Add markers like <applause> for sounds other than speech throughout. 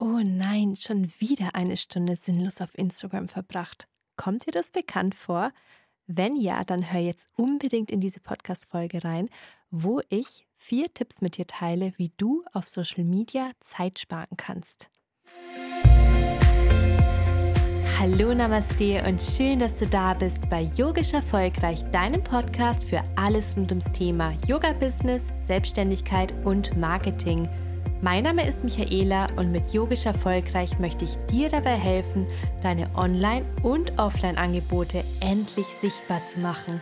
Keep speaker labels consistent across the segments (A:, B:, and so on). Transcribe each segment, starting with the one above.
A: Oh nein, schon wieder eine Stunde sinnlos auf Instagram verbracht. Kommt dir das bekannt vor? Wenn ja, dann hör jetzt unbedingt in diese Podcast-Folge rein, wo ich vier Tipps mit dir teile, wie du auf Social Media Zeit sparen kannst. Hallo Namaste und schön, dass du da bist bei Yogisch Erfolgreich, deinem Podcast für alles rund ums Thema Yoga-Business, Selbstständigkeit und Marketing. Mein Name ist Michaela und mit Yogisch Erfolgreich möchte ich dir dabei helfen, deine Online- und Offline-Angebote endlich sichtbar zu machen.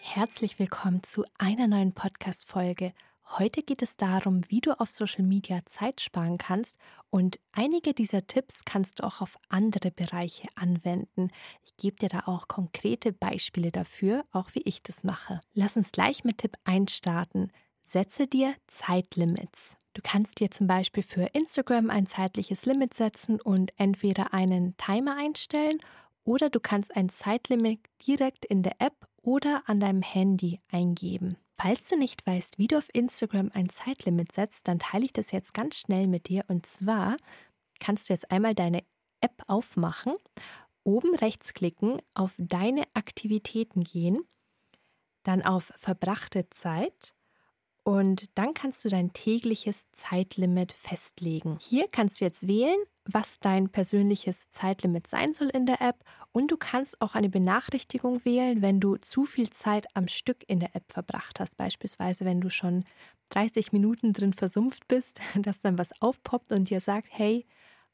A: Herzlich willkommen zu einer neuen Podcast-Folge. Heute geht es darum, wie du auf Social Media Zeit sparen kannst und einige dieser Tipps kannst du auch auf andere Bereiche anwenden. Ich gebe dir da auch konkrete Beispiele dafür, auch wie ich das mache. Lass uns gleich mit Tipp 1 starten. Setze dir Zeitlimits. Du kannst dir zum Beispiel für Instagram ein zeitliches Limit setzen und entweder einen Timer einstellen oder du kannst ein Zeitlimit direkt in der App oder an deinem Handy eingeben. Falls du nicht weißt, wie du auf Instagram ein Zeitlimit setzt, dann teile ich das jetzt ganz schnell mit dir. Und zwar kannst du jetzt einmal deine App aufmachen, oben rechts klicken, auf deine Aktivitäten gehen, dann auf verbrachte Zeit und dann kannst du dein tägliches Zeitlimit festlegen. Hier kannst du jetzt wählen, was dein persönliches Zeitlimit sein soll in der App und du kannst auch eine Benachrichtigung wählen, wenn du zu viel Zeit am Stück in der App verbracht hast. Beispielsweise, wenn du schon 30 Minuten drin versumpft bist, <laughs> dass dann was aufpoppt und dir sagt, hey,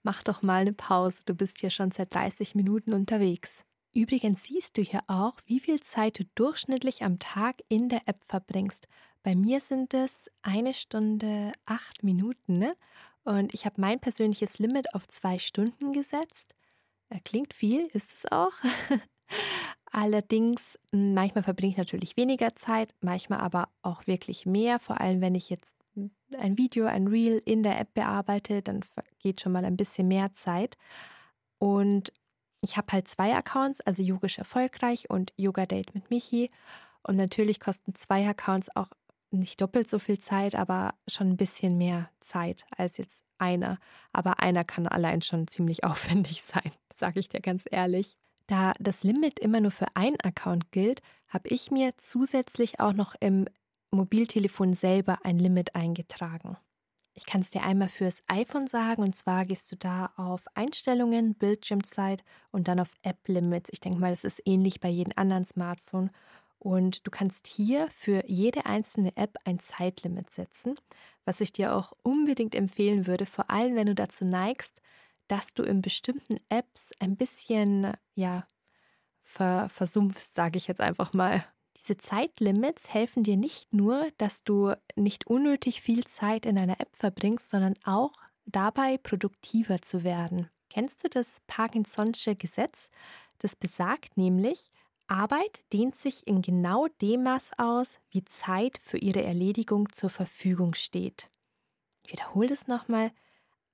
A: mach doch mal eine Pause, du bist hier schon seit 30 Minuten unterwegs. Übrigens siehst du hier auch, wie viel Zeit du durchschnittlich am Tag in der App verbringst. Bei mir sind es eine Stunde acht Minuten ne? Und ich habe mein persönliches Limit auf zwei Stunden gesetzt. Äh, klingt viel, ist es auch. <laughs> Allerdings, hm, manchmal verbringe ich natürlich weniger Zeit, manchmal aber auch wirklich mehr. Vor allem, wenn ich jetzt hm, ein Video, ein Reel in der App bearbeite, dann geht schon mal ein bisschen mehr Zeit. Und ich habe halt zwei Accounts, also Yogisch Erfolgreich und Yoga Date mit Michi. Und natürlich kosten zwei Accounts auch nicht doppelt so viel Zeit, aber schon ein bisschen mehr Zeit als jetzt einer. Aber einer kann allein schon ziemlich <laughs> aufwendig sein, sage ich dir ganz ehrlich. Da das Limit immer nur für einen Account gilt, habe ich mir zusätzlich auch noch im Mobiltelefon selber ein Limit eingetragen. Ich kann es dir einmal fürs iPhone sagen und zwar gehst du da auf Einstellungen, Bildschirmzeit und dann auf App Limits. Ich denke mal, das ist ähnlich bei jedem anderen Smartphone. Und du kannst hier für jede einzelne App ein Zeitlimit setzen, was ich dir auch unbedingt empfehlen würde, vor allem wenn du dazu neigst, dass du in bestimmten Apps ein bisschen, ja, ver versumpfst, sage ich jetzt einfach mal. Diese Zeitlimits helfen dir nicht nur, dass du nicht unnötig viel Zeit in einer App verbringst, sondern auch dabei produktiver zu werden. Kennst du das Parkinson'sche Gesetz? Das besagt nämlich, Arbeit dehnt sich in genau dem Maß aus, wie Zeit für ihre Erledigung zur Verfügung steht. Ich wiederhole es nochmal.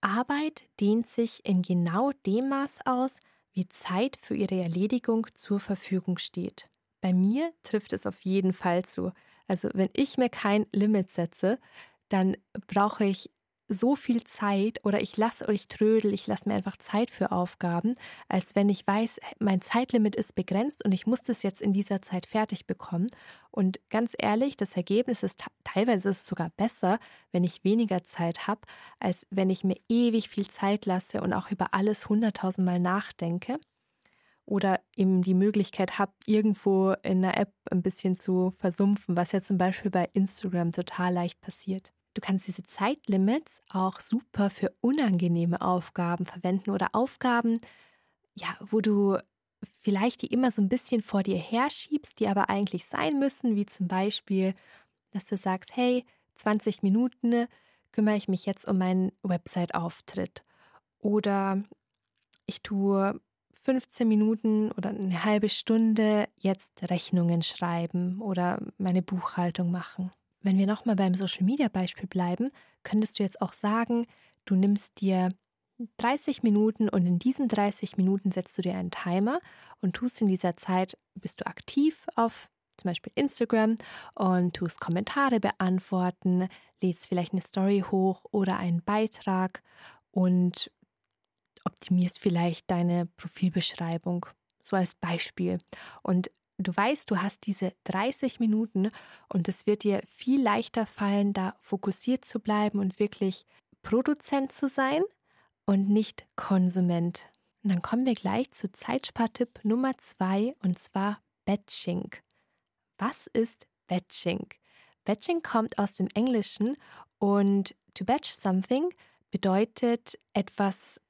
A: Arbeit dehnt sich in genau dem Maß aus, wie Zeit für ihre Erledigung zur Verfügung steht. Bei mir trifft es auf jeden Fall zu. Also wenn ich mir kein Limit setze, dann brauche ich so viel Zeit oder ich lasse oder ich trödel, ich lasse mir einfach Zeit für Aufgaben, als wenn ich weiß, mein Zeitlimit ist begrenzt und ich muss das jetzt in dieser Zeit fertig bekommen. Und ganz ehrlich, das Ergebnis ist teilweise ist es sogar besser, wenn ich weniger Zeit habe, als wenn ich mir ewig viel Zeit lasse und auch über alles hunderttausendmal nachdenke oder eben die Möglichkeit habe, irgendwo in einer App ein bisschen zu versumpfen, was ja zum Beispiel bei Instagram total leicht passiert. Du kannst diese Zeitlimits auch super für unangenehme Aufgaben verwenden oder Aufgaben, ja, wo du vielleicht die immer so ein bisschen vor dir herschiebst, die aber eigentlich sein müssen, wie zum Beispiel, dass du sagst, hey, 20 Minuten kümmere ich mich jetzt um meinen Website-Auftritt. Oder ich tue 15 Minuten oder eine halbe Stunde jetzt Rechnungen schreiben oder meine Buchhaltung machen. Wenn wir nochmal beim Social Media Beispiel bleiben, könntest du jetzt auch sagen, du nimmst dir 30 Minuten und in diesen 30 Minuten setzt du dir einen Timer und tust in dieser Zeit, bist du aktiv auf zum Beispiel Instagram und tust Kommentare beantworten, lädst vielleicht eine Story hoch oder einen Beitrag und optimierst vielleicht deine Profilbeschreibung, so als Beispiel. Und du weißt, du hast diese 30 Minuten und es wird dir viel leichter fallen, da fokussiert zu bleiben und wirklich Produzent zu sein und nicht Konsument. Und dann kommen wir gleich zu Zeitspartipp Nummer zwei und zwar Batching. Was ist Batching? Batching kommt aus dem Englischen und to batch something bedeutet etwas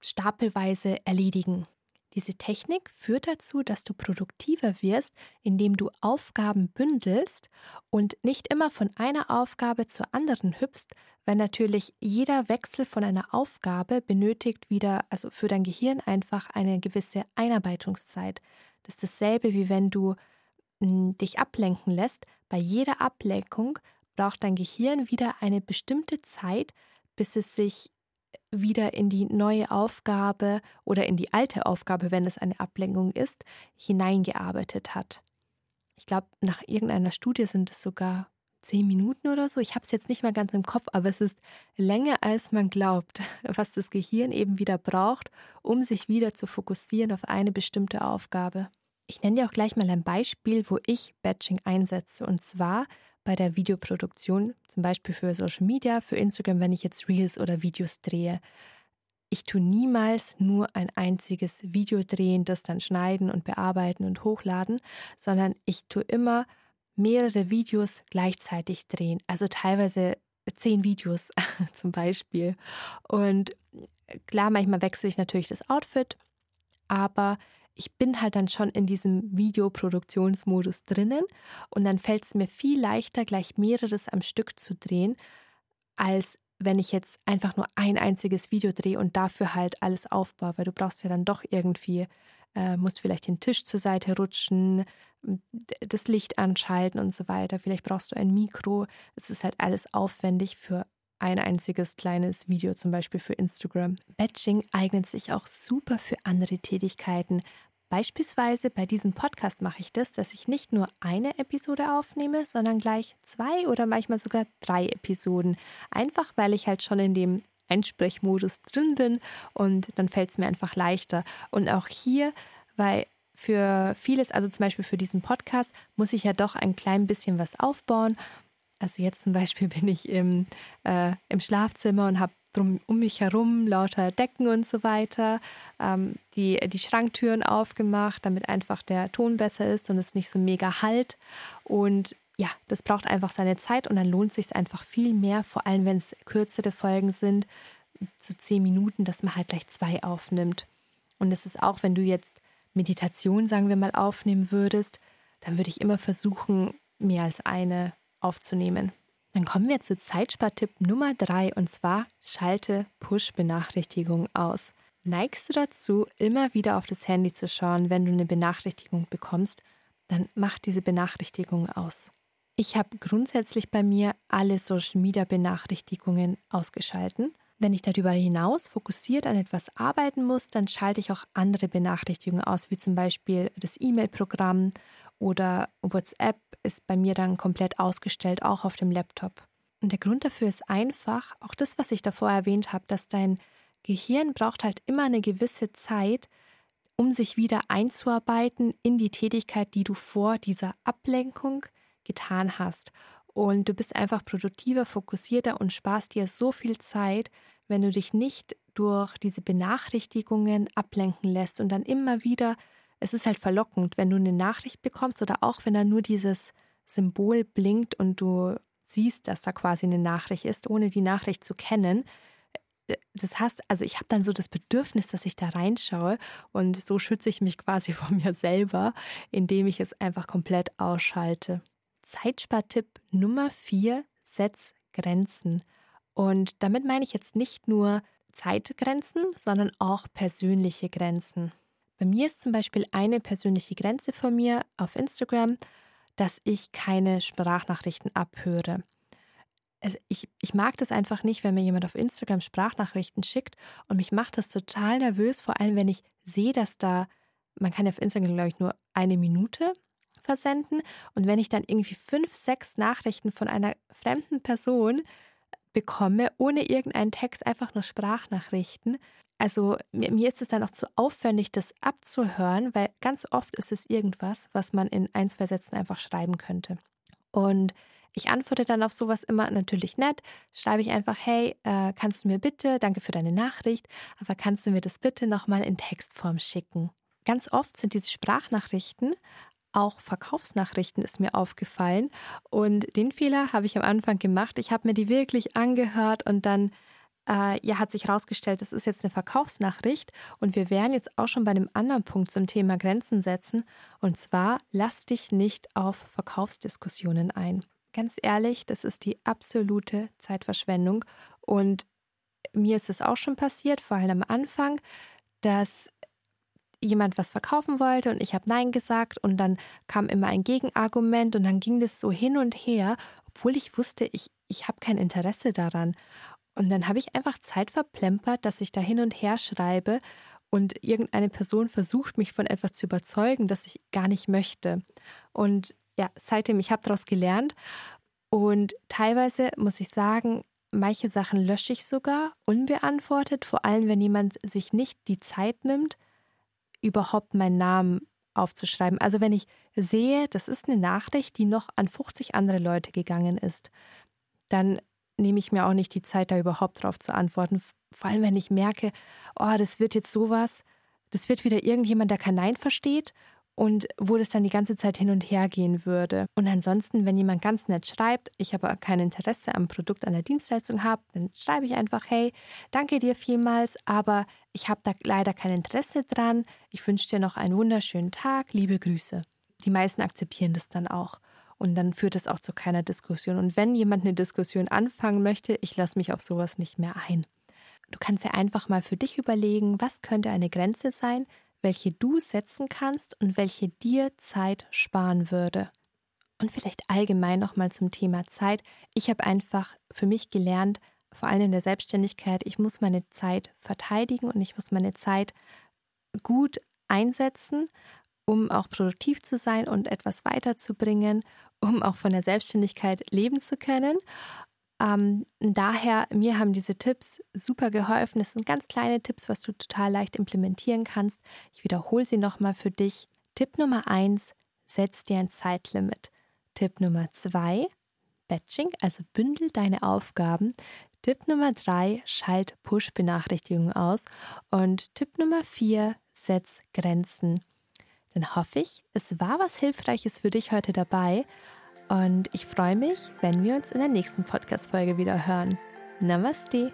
A: stapelweise erledigen. Diese Technik führt dazu, dass du produktiver wirst, indem du Aufgaben bündelst und nicht immer von einer Aufgabe zur anderen hüpfst, weil natürlich jeder Wechsel von einer Aufgabe benötigt wieder, also für dein Gehirn einfach eine gewisse Einarbeitungszeit. Das ist dasselbe, wie wenn du hm, dich ablenken lässt. Bei jeder Ablenkung braucht dein Gehirn wieder eine bestimmte Zeit, bis es sich wieder in die neue Aufgabe oder in die alte Aufgabe, wenn es eine Ablenkung ist, hineingearbeitet hat. Ich glaube, nach irgendeiner Studie sind es sogar zehn Minuten oder so. Ich habe es jetzt nicht mehr ganz im Kopf, aber es ist länger, als man glaubt, <laughs> was das Gehirn eben wieder braucht, um sich wieder zu fokussieren auf eine bestimmte Aufgabe. Ich nenne dir auch gleich mal ein Beispiel, wo ich Batching einsetze. Und zwar bei der Videoproduktion, zum Beispiel für Social Media, für Instagram, wenn ich jetzt Reels oder Videos drehe. Ich tue niemals nur ein einziges Video drehen, das dann schneiden und bearbeiten und hochladen, sondern ich tue immer mehrere Videos gleichzeitig drehen. Also teilweise zehn Videos <laughs> zum Beispiel. Und klar, manchmal wechsle ich natürlich das Outfit, aber ich bin halt dann schon in diesem Videoproduktionsmodus drinnen und dann fällt es mir viel leichter, gleich mehreres am Stück zu drehen, als wenn ich jetzt einfach nur ein einziges Video drehe und dafür halt alles aufbaue, weil du brauchst ja dann doch irgendwie, äh, musst vielleicht den Tisch zur Seite rutschen, das Licht anschalten und so weiter. Vielleicht brauchst du ein Mikro. Es ist halt alles aufwendig für ein einziges kleines Video, zum Beispiel für Instagram. Batching eignet sich auch super für andere Tätigkeiten, Beispielsweise bei diesem Podcast mache ich das, dass ich nicht nur eine Episode aufnehme, sondern gleich zwei oder manchmal sogar drei Episoden. Einfach weil ich halt schon in dem Einsprechmodus drin bin und dann fällt es mir einfach leichter. Und auch hier, weil für vieles, also zum Beispiel für diesen Podcast, muss ich ja doch ein klein bisschen was aufbauen. Also jetzt zum Beispiel <laughs> bin ich im, äh, im Schlafzimmer und habe drum um mich herum lauter Decken und so weiter, ähm, die, die Schranktüren aufgemacht, damit einfach der Ton besser ist und es nicht so mega halt. Und ja, das braucht einfach seine Zeit und dann lohnt sich einfach viel mehr, vor allem wenn es kürzere Folgen sind, so zehn Minuten, dass man halt gleich zwei aufnimmt. Und es ist auch, wenn du jetzt Meditation, sagen wir mal, aufnehmen würdest, dann würde ich immer versuchen, mehr als eine aufzunehmen. Dann kommen wir zu Zeitspartipp Nummer drei und zwar schalte Push-Benachrichtigungen aus. Neigst du dazu, immer wieder auf das Handy zu schauen, wenn du eine Benachrichtigung bekommst, dann mach diese Benachrichtigung aus. Ich habe grundsätzlich bei mir alle Social Media Benachrichtigungen ausgeschalten. Wenn ich darüber hinaus fokussiert an etwas arbeiten muss, dann schalte ich auch andere Benachrichtigungen aus, wie zum Beispiel das E-Mail-Programm oder WhatsApp ist bei mir dann komplett ausgestellt, auch auf dem Laptop. Und der Grund dafür ist einfach, auch das, was ich davor erwähnt habe, dass dein Gehirn braucht halt immer eine gewisse Zeit, um sich wieder einzuarbeiten in die Tätigkeit, die du vor dieser Ablenkung getan hast. Und du bist einfach produktiver, fokussierter und sparst dir so viel Zeit, wenn du dich nicht durch diese Benachrichtigungen ablenken lässt und dann immer wieder es ist halt verlockend, wenn du eine Nachricht bekommst oder auch wenn da nur dieses Symbol blinkt und du siehst, dass da quasi eine Nachricht ist, ohne die Nachricht zu kennen. Das heißt, also ich habe dann so das Bedürfnis, dass ich da reinschaue und so schütze ich mich <laughs> quasi vor mir selber, indem ich es einfach komplett ausschalte. Zeitspartipp Nummer vier: setz Grenzen. Und damit meine ich jetzt nicht nur Zeitgrenzen, sondern auch persönliche Grenzen. Bei mir ist zum Beispiel eine persönliche Grenze von mir auf Instagram, dass ich keine Sprachnachrichten abhöre. Also ich, ich mag das einfach nicht, wenn mir jemand auf Instagram Sprachnachrichten schickt und mich macht das total nervös, vor allem wenn ich sehe, dass da, man kann ja auf Instagram, glaube ich, nur eine Minute versenden. Und wenn ich dann irgendwie fünf, sechs Nachrichten von einer fremden Person bekomme, ohne irgendeinen Text, einfach nur Sprachnachrichten, also mir, mir, ist es dann auch zu aufwendig, das abzuhören, weil ganz oft ist es irgendwas, was man in ein, zwei Sätzen einfach schreiben könnte. Und ich antworte dann auf sowas immer natürlich nett, schreibe ich einfach, hey, äh, kannst du mir bitte, danke für deine Nachricht, aber kannst du mir das bitte nochmal in Textform schicken? Ganz oft sind diese Sprachnachrichten auch Verkaufsnachrichten ist mir aufgefallen und den Fehler habe ich am Anfang gemacht. Ich habe mir die wirklich angehört und dann äh, ja, hat sich herausgestellt, das ist jetzt eine Verkaufsnachricht und wir wären jetzt auch schon bei einem anderen Punkt zum Thema Grenzen setzen und zwar lass dich nicht auf Verkaufsdiskussionen ein. Ganz ehrlich, das ist die absolute Zeitverschwendung und mir ist es auch schon passiert, vor allem am Anfang, dass jemand was verkaufen wollte und ich habe Nein gesagt und dann kam immer ein Gegenargument und dann ging das so hin und her, obwohl ich wusste, ich, ich habe kein Interesse daran. Und dann habe ich einfach Zeit verplempert, dass ich da hin und her schreibe und irgendeine Person versucht, mich von etwas zu überzeugen, das ich gar nicht möchte. Und ja, seitdem, ich habe daraus gelernt. Und teilweise muss ich sagen, manche Sachen lösche ich sogar unbeantwortet, vor allem wenn jemand sich nicht die Zeit nimmt, überhaupt meinen Namen aufzuschreiben. Also wenn ich sehe, das ist eine Nachricht, die noch an 50 andere Leute gegangen ist, dann nehme ich mir auch nicht die Zeit, da überhaupt drauf zu antworten. Vor allem, wenn ich merke, oh, das wird jetzt sowas, das wird wieder irgendjemand, der kein Nein versteht und wo das dann die ganze Zeit hin und her gehen würde. Und ansonsten, wenn jemand ganz nett schreibt, ich aber kein Interesse am Produkt, an der Dienstleistung habe, dann schreibe ich einfach, hey, danke dir vielmals, aber ich habe da leider kein Interesse dran. Ich wünsche dir noch einen wunderschönen Tag, liebe Grüße. Die meisten akzeptieren das dann auch. Und dann führt es auch zu keiner Diskussion. Und wenn jemand eine Diskussion anfangen möchte, ich lasse mich auf sowas nicht mehr ein. Du kannst ja einfach mal für dich überlegen, was könnte eine Grenze sein, welche du setzen kannst und welche dir Zeit sparen würde. Und vielleicht allgemein nochmal zum Thema Zeit. Ich habe einfach für mich gelernt, vor allem in der Selbstständigkeit, ich muss meine Zeit verteidigen und ich muss meine Zeit gut einsetzen, um auch produktiv zu sein und etwas weiterzubringen um auch von der Selbstständigkeit leben zu können. Ähm, daher, mir haben diese Tipps super geholfen. Es sind ganz kleine Tipps, was du total leicht implementieren kannst. Ich wiederhole sie nochmal für dich. Tipp Nummer eins: setz dir ein Zeitlimit. Tipp Nummer zwei: Batching, also bündel deine Aufgaben. Tipp Nummer drei: schalt Push-Benachrichtigungen aus. Und Tipp Nummer vier: setz Grenzen dann hoffe ich, es war was Hilfreiches für dich heute dabei und ich freue mich, wenn wir uns in der nächsten Podcast-Folge wieder hören. Namaste!